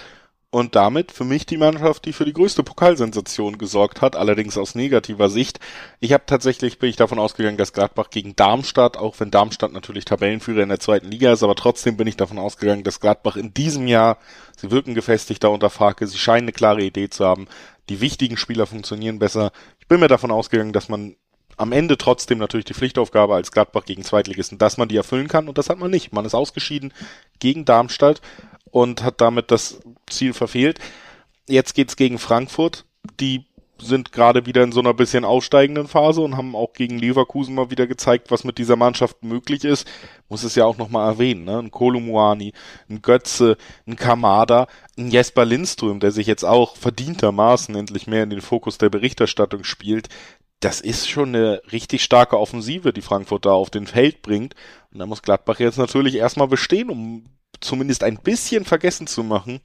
und damit für mich die Mannschaft, die für die größte Pokalsensation gesorgt hat, allerdings aus negativer Sicht. Ich habe tatsächlich bin ich davon ausgegangen, dass Gladbach gegen Darmstadt, auch wenn Darmstadt natürlich Tabellenführer in der zweiten Liga ist, aber trotzdem bin ich davon ausgegangen, dass Gladbach in diesem Jahr, sie wirken gefestigter unter Frage, sie scheinen eine klare Idee zu haben, die wichtigen Spieler funktionieren besser. Ich bin mir davon ausgegangen, dass man am Ende trotzdem natürlich die Pflichtaufgabe als Gladbach gegen Zweitligisten, dass man die erfüllen kann und das hat man nicht. Man ist ausgeschieden gegen Darmstadt und hat damit das Ziel verfehlt. Jetzt geht's gegen Frankfurt. Die sind gerade wieder in so einer bisschen aufsteigenden Phase und haben auch gegen Leverkusen mal wieder gezeigt, was mit dieser Mannschaft möglich ist. Muss es ja auch nochmal erwähnen, ne? Ein Kolumuani, ein Götze, ein Kamada, ein Jesper Lindström, der sich jetzt auch verdientermaßen endlich mehr in den Fokus der Berichterstattung spielt. Das ist schon eine richtig starke Offensive, die Frankfurt da auf den Feld bringt. Und da muss Gladbach jetzt natürlich erstmal bestehen, um zumindest ein bisschen vergessen zu machen,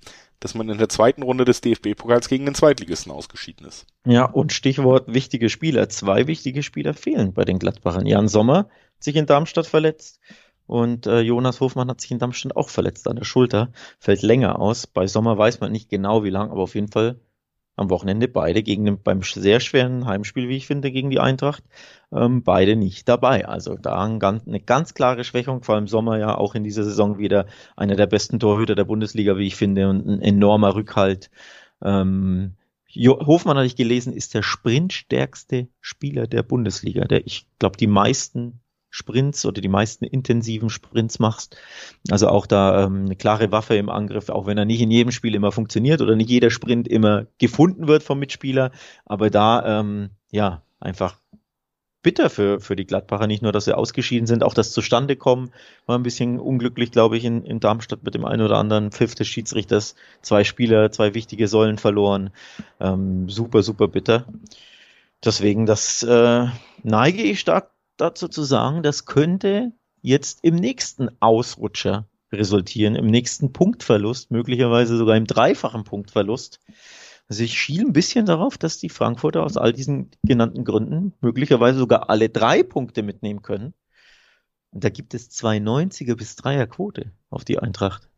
dass man in der zweiten Runde des DFB-Pokals gegen den Zweitligisten ausgeschieden ist. Ja, und Stichwort wichtige Spieler. Zwei wichtige Spieler fehlen bei den Gladbachern. Jan Sommer hat sich in Darmstadt verletzt und äh, Jonas Hofmann hat sich in Darmstadt auch verletzt an der Schulter. Fällt länger aus. Bei Sommer weiß man nicht genau wie lang, aber auf jeden Fall am Wochenende beide gegen den, beim sehr schweren Heimspiel, wie ich finde, gegen die Eintracht, ähm, beide nicht dabei. Also da ein ganz, eine ganz klare Schwächung, vor allem Sommer ja auch in dieser Saison wieder einer der besten Torhüter der Bundesliga, wie ich finde, und ein enormer Rückhalt. Ähm, Hofmann hatte ich gelesen, ist der sprintstärkste Spieler der Bundesliga, der ich glaube die meisten Sprints oder die meisten intensiven Sprints machst. Also auch da ähm, eine klare Waffe im Angriff, auch wenn er nicht in jedem Spiel immer funktioniert oder nicht jeder Sprint immer gefunden wird vom Mitspieler. Aber da, ähm, ja, einfach bitter für, für die Gladbacher. Nicht nur, dass sie ausgeschieden sind, auch das zustande kommen. War ein bisschen unglücklich, glaube ich, in, in Darmstadt mit dem einen oder anderen Pfiff des Schiedsrichters. Zwei Spieler, zwei wichtige Säulen verloren. Ähm, super, super bitter. Deswegen, das äh, neige ich stark dazu zu sagen, das könnte jetzt im nächsten Ausrutscher resultieren, im nächsten Punktverlust, möglicherweise sogar im dreifachen Punktverlust. Also ich schiele ein bisschen darauf, dass die Frankfurter aus all diesen genannten Gründen möglicherweise sogar alle drei Punkte mitnehmen können. Und da gibt es zwei 90er bis 3er Quote auf die Eintracht.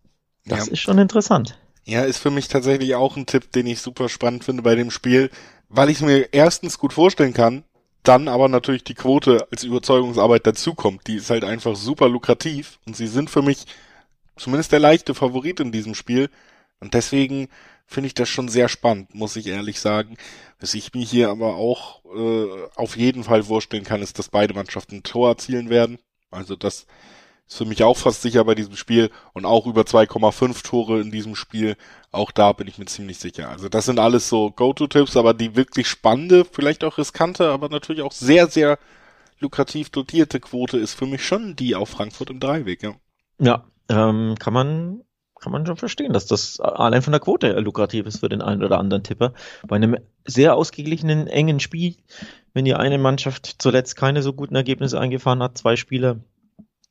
Das ja. ist schon interessant. Ja, ist für mich tatsächlich auch ein Tipp, den ich super spannend finde bei dem Spiel, weil ich mir erstens gut vorstellen kann, dann aber natürlich die Quote als Überzeugungsarbeit dazukommt. Die ist halt einfach super lukrativ und sie sind für mich zumindest der leichte Favorit in diesem Spiel. Und deswegen finde ich das schon sehr spannend, muss ich ehrlich sagen. Was ich mir hier aber auch äh, auf jeden Fall vorstellen kann, ist, dass beide Mannschaften ein Tor erzielen werden. Also das ist für mich auch fast sicher bei diesem Spiel und auch über 2,5 Tore in diesem Spiel. Auch da bin ich mir ziemlich sicher. Also das sind alles so Go-To-Tipps, aber die wirklich spannende, vielleicht auch riskante, aber natürlich auch sehr, sehr lukrativ dotierte Quote ist für mich schon die auf Frankfurt im Dreiweg, ja. Ja, ähm, kann man kann man schon verstehen, dass das allein von der Quote lukrativ ist für den einen oder anderen Tipper. Bei einem sehr ausgeglichenen, engen Spiel, wenn die eine Mannschaft zuletzt keine so guten Ergebnisse eingefahren hat, zwei Spieler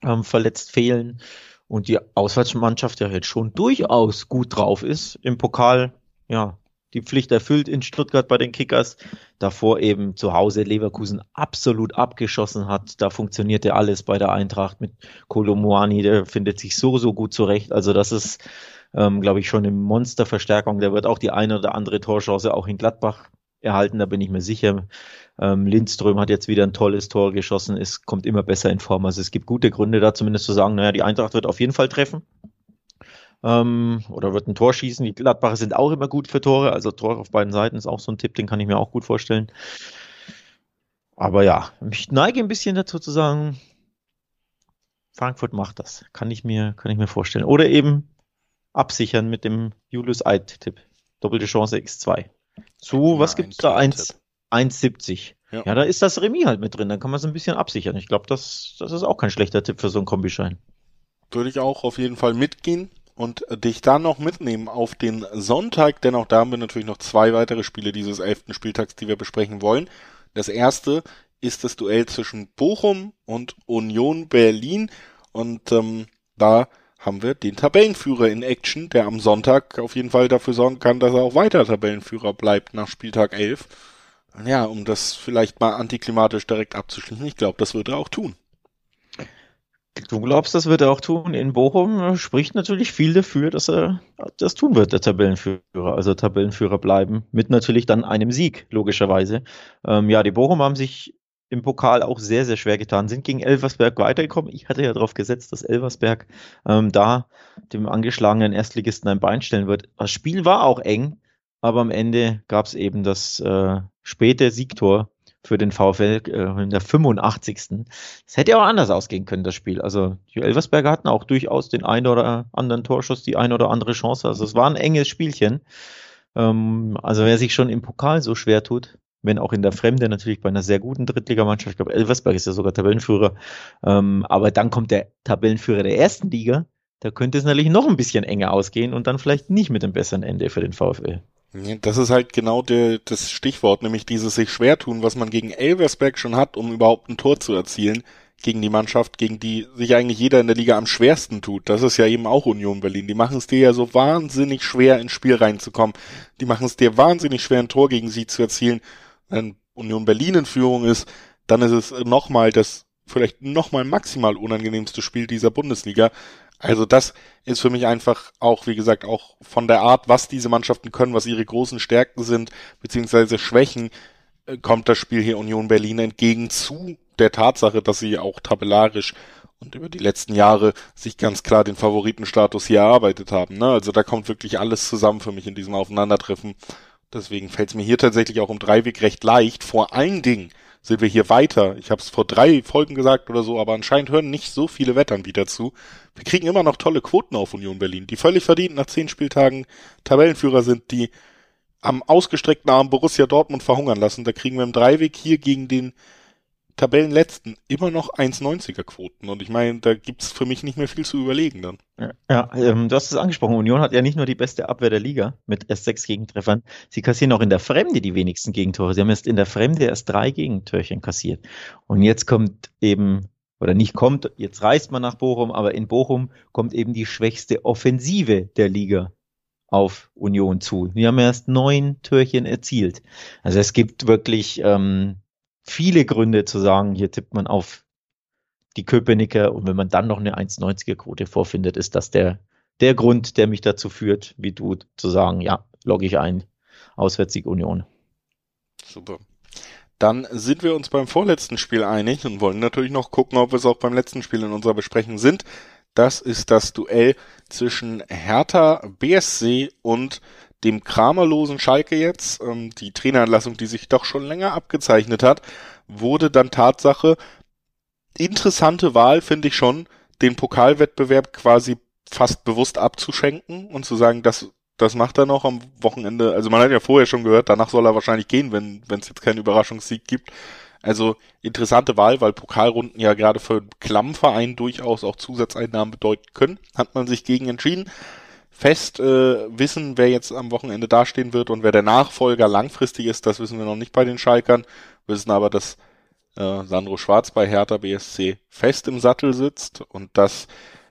ähm, verletzt fehlen und die Auswärtsmannschaft ja jetzt schon durchaus gut drauf ist im Pokal, ja, die Pflicht erfüllt in Stuttgart bei den Kickers. Davor eben zu Hause Leverkusen absolut abgeschossen hat. Da funktionierte alles bei der Eintracht mit Kolomoani. Der findet sich so, so gut zurecht. Also das ist, ähm, glaube ich, schon eine Monsterverstärkung. Der wird auch die eine oder andere Torchance auch in Gladbach erhalten, da bin ich mir sicher. Ähm, Lindström hat jetzt wieder ein tolles Tor geschossen, es kommt immer besser in Form. Also es gibt gute Gründe da zumindest zu sagen, naja, die Eintracht wird auf jeden Fall treffen. Ähm, oder wird ein Tor schießen. Die Gladbacher sind auch immer gut für Tore, also Tor auf beiden Seiten ist auch so ein Tipp, den kann ich mir auch gut vorstellen. Aber ja, ich neige ein bisschen dazu zu sagen, Frankfurt macht das. Kann ich mir, kann ich mir vorstellen. Oder eben absichern mit dem Julius Eid-Tipp. Doppelte Chance X2. Zu, was gibt's da? 1,70. Ja. ja, da ist das Remis halt mit drin. Dann kann man es ein bisschen absichern. Ich glaube, das, das ist auch kein schlechter Tipp für so einen Kombischein. Würde ich auch auf jeden Fall mitgehen und dich dann noch mitnehmen auf den Sonntag, denn auch da haben wir natürlich noch zwei weitere Spiele dieses elften Spieltags, die wir besprechen wollen. Das erste ist das Duell zwischen Bochum und Union Berlin und ähm, da haben wir den Tabellenführer in Action, der am Sonntag auf jeden Fall dafür sorgen kann, dass er auch weiter Tabellenführer bleibt nach Spieltag 11. Ja, um das vielleicht mal antiklimatisch direkt abzuschließen. Ich glaube, das wird er auch tun. Du glaubst, das wird er auch tun. In Bochum spricht natürlich viel dafür, dass er das tun wird, der Tabellenführer. Also Tabellenführer bleiben. Mit natürlich dann einem Sieg, logischerweise. Ähm, ja, die Bochum haben sich im Pokal auch sehr, sehr schwer getan, sind gegen Elversberg weitergekommen. Ich hatte ja darauf gesetzt, dass Elversberg ähm, da dem angeschlagenen Erstligisten ein Bein stellen wird. Das Spiel war auch eng, aber am Ende gab es eben das äh, späte Siegtor für den VfL äh, in der 85. Es hätte auch anders ausgehen können, das Spiel. Also die Elversberger hatten auch durchaus den einen oder anderen Torschuss, die eine oder andere Chance. Also es war ein enges Spielchen. Ähm, also wer sich schon im Pokal so schwer tut, wenn auch in der Fremde natürlich bei einer sehr guten Drittligamannschaft. Ich glaube, Elversberg ist ja sogar Tabellenführer. Ähm, aber dann kommt der Tabellenführer der ersten Liga. Da könnte es natürlich noch ein bisschen enger ausgehen und dann vielleicht nicht mit einem besseren Ende für den VfL. Das ist halt genau der, das Stichwort, nämlich dieses sich schwer tun, was man gegen Elversberg schon hat, um überhaupt ein Tor zu erzielen gegen die Mannschaft, gegen die sich eigentlich jeder in der Liga am schwersten tut. Das ist ja eben auch Union Berlin. Die machen es dir ja so wahnsinnig schwer, ins Spiel reinzukommen. Die machen es dir wahnsinnig schwer, ein Tor gegen sie zu erzielen wenn Union Berlin in Führung ist, dann ist es nochmal das vielleicht nochmal maximal unangenehmste Spiel dieser Bundesliga. Also das ist für mich einfach auch, wie gesagt, auch von der Art, was diese Mannschaften können, was ihre großen Stärken sind, beziehungsweise Schwächen, äh, kommt das Spiel hier Union Berlin entgegen zu der Tatsache, dass sie auch tabellarisch und über die letzten Jahre sich ganz klar den Favoritenstatus hier erarbeitet haben. Ne? Also da kommt wirklich alles zusammen für mich in diesem Aufeinandertreffen. Deswegen fällt es mir hier tatsächlich auch um Dreiweg recht leicht. Vor allen Dingen sind wir hier weiter. Ich habe es vor drei Folgen gesagt oder so, aber anscheinend hören nicht so viele Wettanbieter zu. Wir kriegen immer noch tolle Quoten auf Union Berlin, die völlig verdient nach zehn Spieltagen Tabellenführer sind, die am ausgestreckten Arm Borussia Dortmund verhungern lassen. Da kriegen wir im Dreiweg hier gegen den Tabellenletzten immer noch 1,90er Quoten. Und ich meine, da gibt's für mich nicht mehr viel zu überlegen dann. Ja, ähm, du hast es angesprochen. Union hat ja nicht nur die beste Abwehr der Liga mit erst sechs Gegentreffern. Sie kassieren auch in der Fremde die wenigsten Gegentore. Sie haben erst in der Fremde erst drei Gegentörchen kassiert. Und jetzt kommt eben, oder nicht kommt, jetzt reist man nach Bochum, aber in Bochum kommt eben die schwächste Offensive der Liga auf Union zu. Wir haben erst neun Türchen erzielt. Also es gibt wirklich ähm, viele Gründe zu sagen, hier tippt man auf die Köpenicker und wenn man dann noch eine 1,90er Quote vorfindet, ist das der, der Grund, der mich dazu führt, wie du zu sagen, ja, logge ich ein, Auswärtssieg Union. Super. Dann sind wir uns beim vorletzten Spiel einig und wollen natürlich noch gucken, ob wir es auch beim letzten Spiel in unserer Besprechung sind. Das ist das Duell zwischen Hertha BSC und dem kramerlosen Schalke jetzt, ähm, die Traineranlassung, die sich doch schon länger abgezeichnet hat, wurde dann Tatsache. Interessante Wahl finde ich schon, den Pokalwettbewerb quasi fast bewusst abzuschenken und zu sagen, das, das macht er noch am Wochenende. Also man hat ja vorher schon gehört, danach soll er wahrscheinlich gehen, wenn es jetzt keinen Überraschungssieg gibt. Also interessante Wahl, weil Pokalrunden ja gerade für Klammverein durchaus auch Zusatzeinnahmen bedeuten können. Hat man sich gegen entschieden fest äh, wissen, wer jetzt am Wochenende dastehen wird und wer der Nachfolger langfristig ist, das wissen wir noch nicht bei den Schalkern. Wir wissen aber, dass äh, Sandro Schwarz bei Hertha BSC fest im Sattel sitzt und das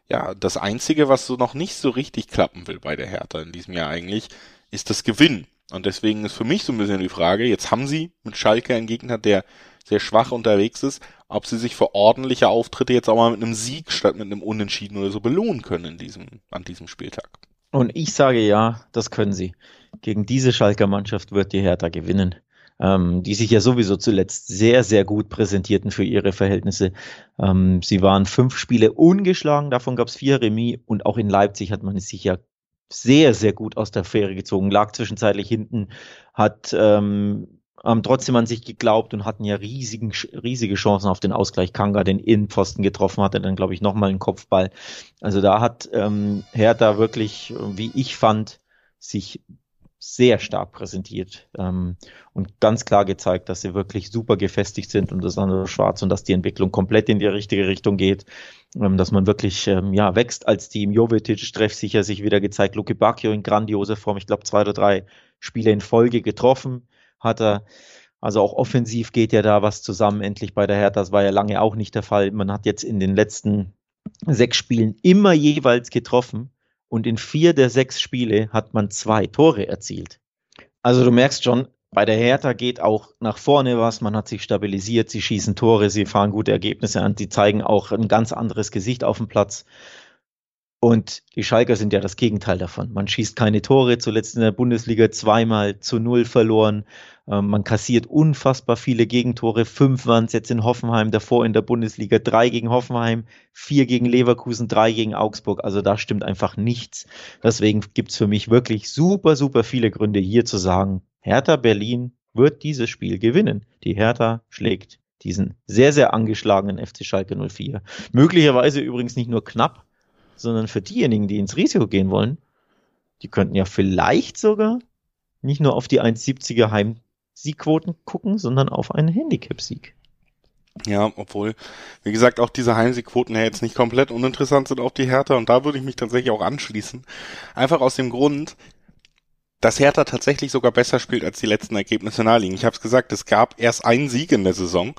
ja das einzige, was so noch nicht so richtig klappen will bei der Hertha in diesem Jahr eigentlich, ist das Gewinn. Und deswegen ist für mich so ein bisschen die Frage, jetzt haben sie mit Schalke einen Gegner, der sehr schwach unterwegs ist, ob sie sich für ordentliche Auftritte jetzt auch mal mit einem Sieg statt mit einem Unentschieden oder so belohnen können in diesem, an diesem Spieltag. Und ich sage ja, das können sie. Gegen diese Schalker Mannschaft wird die Hertha gewinnen ähm, die sich ja sowieso zuletzt sehr, sehr gut präsentierten für ihre Verhältnisse. Ähm, sie waren fünf Spiele ungeschlagen, davon gab es vier Remis und auch in Leipzig hat man es sich ja sehr, sehr gut aus der Fähre gezogen, lag zwischenzeitlich hinten, hat ähm, haben trotzdem an sich geglaubt und hatten ja riesigen, riesige Chancen auf den Ausgleich. Kanga den Innenpfosten getroffen, hatte dann, glaube ich, nochmal einen Kopfball. Also da hat ähm, Hertha wirklich, wie ich fand, sich sehr stark präsentiert ähm, und ganz klar gezeigt, dass sie wirklich super gefestigt sind und das andere schwarz und dass die Entwicklung komplett in die richtige Richtung geht, ähm, dass man wirklich ähm, ja wächst als Team. Jovetic treffsicher sich wieder gezeigt, Luke Bacchio in grandioser Form, ich glaube zwei oder drei Spiele in Folge getroffen hat er. Also auch offensiv geht ja da was zusammen endlich bei der Hertha. Das war ja lange auch nicht der Fall. Man hat jetzt in den letzten sechs Spielen immer jeweils getroffen und in vier der sechs Spiele hat man zwei Tore erzielt. Also du merkst schon, bei der Hertha geht auch nach vorne was, man hat sich stabilisiert, sie schießen Tore, sie fahren gute Ergebnisse an, sie zeigen auch ein ganz anderes Gesicht auf dem Platz. Und die Schalker sind ja das Gegenteil davon. Man schießt keine Tore, zuletzt in der Bundesliga zweimal zu null verloren. Ähm, man kassiert unfassbar viele Gegentore. Fünf waren es jetzt in Hoffenheim, davor in der Bundesliga drei gegen Hoffenheim, vier gegen Leverkusen, drei gegen Augsburg. Also da stimmt einfach nichts. Deswegen gibt's für mich wirklich super, super viele Gründe hier zu sagen, Hertha Berlin wird dieses Spiel gewinnen. Die Hertha schlägt diesen sehr, sehr angeschlagenen FC Schalke 04. Möglicherweise übrigens nicht nur knapp, sondern für diejenigen, die ins Risiko gehen wollen, die könnten ja vielleicht sogar nicht nur auf die 1,70er Heimsiegquoten gucken, sondern auf einen Handicap-Sieg. Ja, obwohl, wie gesagt, auch diese Heimsiegquoten ja jetzt nicht komplett uninteressant sind auf die Hertha und da würde ich mich tatsächlich auch anschließen. Einfach aus dem Grund, dass Hertha tatsächlich sogar besser spielt als die letzten Ergebnisse naheliegen. Ich habe es gesagt, es gab erst einen Sieg in der Saison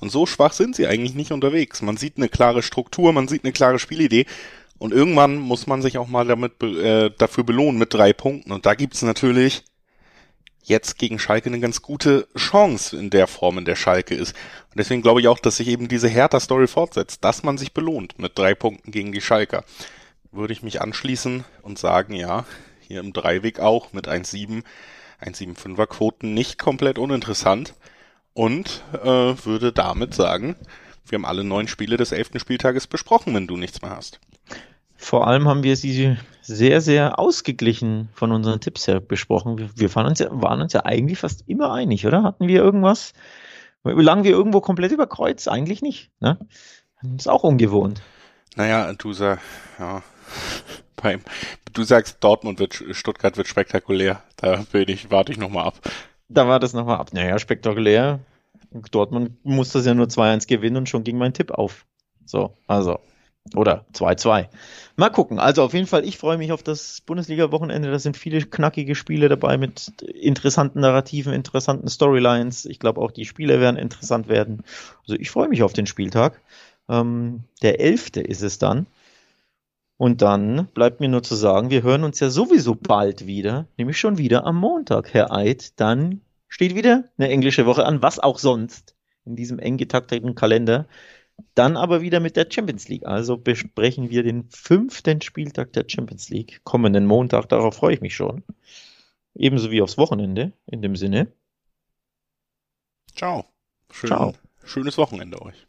und so schwach sind sie eigentlich nicht unterwegs. Man sieht eine klare Struktur, man sieht eine klare Spielidee und irgendwann muss man sich auch mal damit äh, dafür belohnen mit drei Punkten. Und da gibt's natürlich jetzt gegen Schalke eine ganz gute Chance in der Form, in der Schalke ist. Und deswegen glaube ich auch, dass sich eben diese Hertha-Story fortsetzt, dass man sich belohnt mit drei Punkten gegen die Schalker. Würde ich mich anschließen und sagen, ja, hier im Dreiweg auch mit 1,7, 1,75er Quoten nicht komplett uninteressant. Und äh, würde damit sagen, wir haben alle neun Spiele des elften Spieltages besprochen, wenn du nichts mehr hast. Vor allem haben wir sie sehr, sehr ausgeglichen von unseren Tipps her besprochen. Wir, wir waren, uns ja, waren uns ja eigentlich fast immer einig, oder? Hatten wir irgendwas? Lagen wir irgendwo komplett über Kreuz? Eigentlich nicht. Ne? Das ist auch ungewohnt. Naja, du sagst, ja, du sagst, Dortmund wird, Stuttgart wird spektakulär. Da will ich, warte ich nochmal ab. Da war das nochmal ab. Naja, spektakulär. Dortmund muss das ja nur 2-1 gewinnen und schon ging mein Tipp auf. So, also. Oder 2-2. Mal gucken. Also auf jeden Fall, ich freue mich auf das Bundesliga-Wochenende. Da sind viele knackige Spiele dabei mit interessanten Narrativen, interessanten Storylines. Ich glaube auch die Spiele werden interessant werden. Also ich freue mich auf den Spieltag. Ähm, der 11. ist es dann. Und dann bleibt mir nur zu sagen, wir hören uns ja sowieso bald wieder, nämlich schon wieder am Montag, Herr Eid. Dann steht wieder eine englische Woche an, was auch sonst in diesem eng getakteten Kalender. Dann aber wieder mit der Champions League. Also besprechen wir den fünften Spieltag der Champions League kommenden Montag. Darauf freue ich mich schon. Ebenso wie aufs Wochenende, in dem Sinne. Ciao. Schön, Ciao. Schönes Wochenende euch.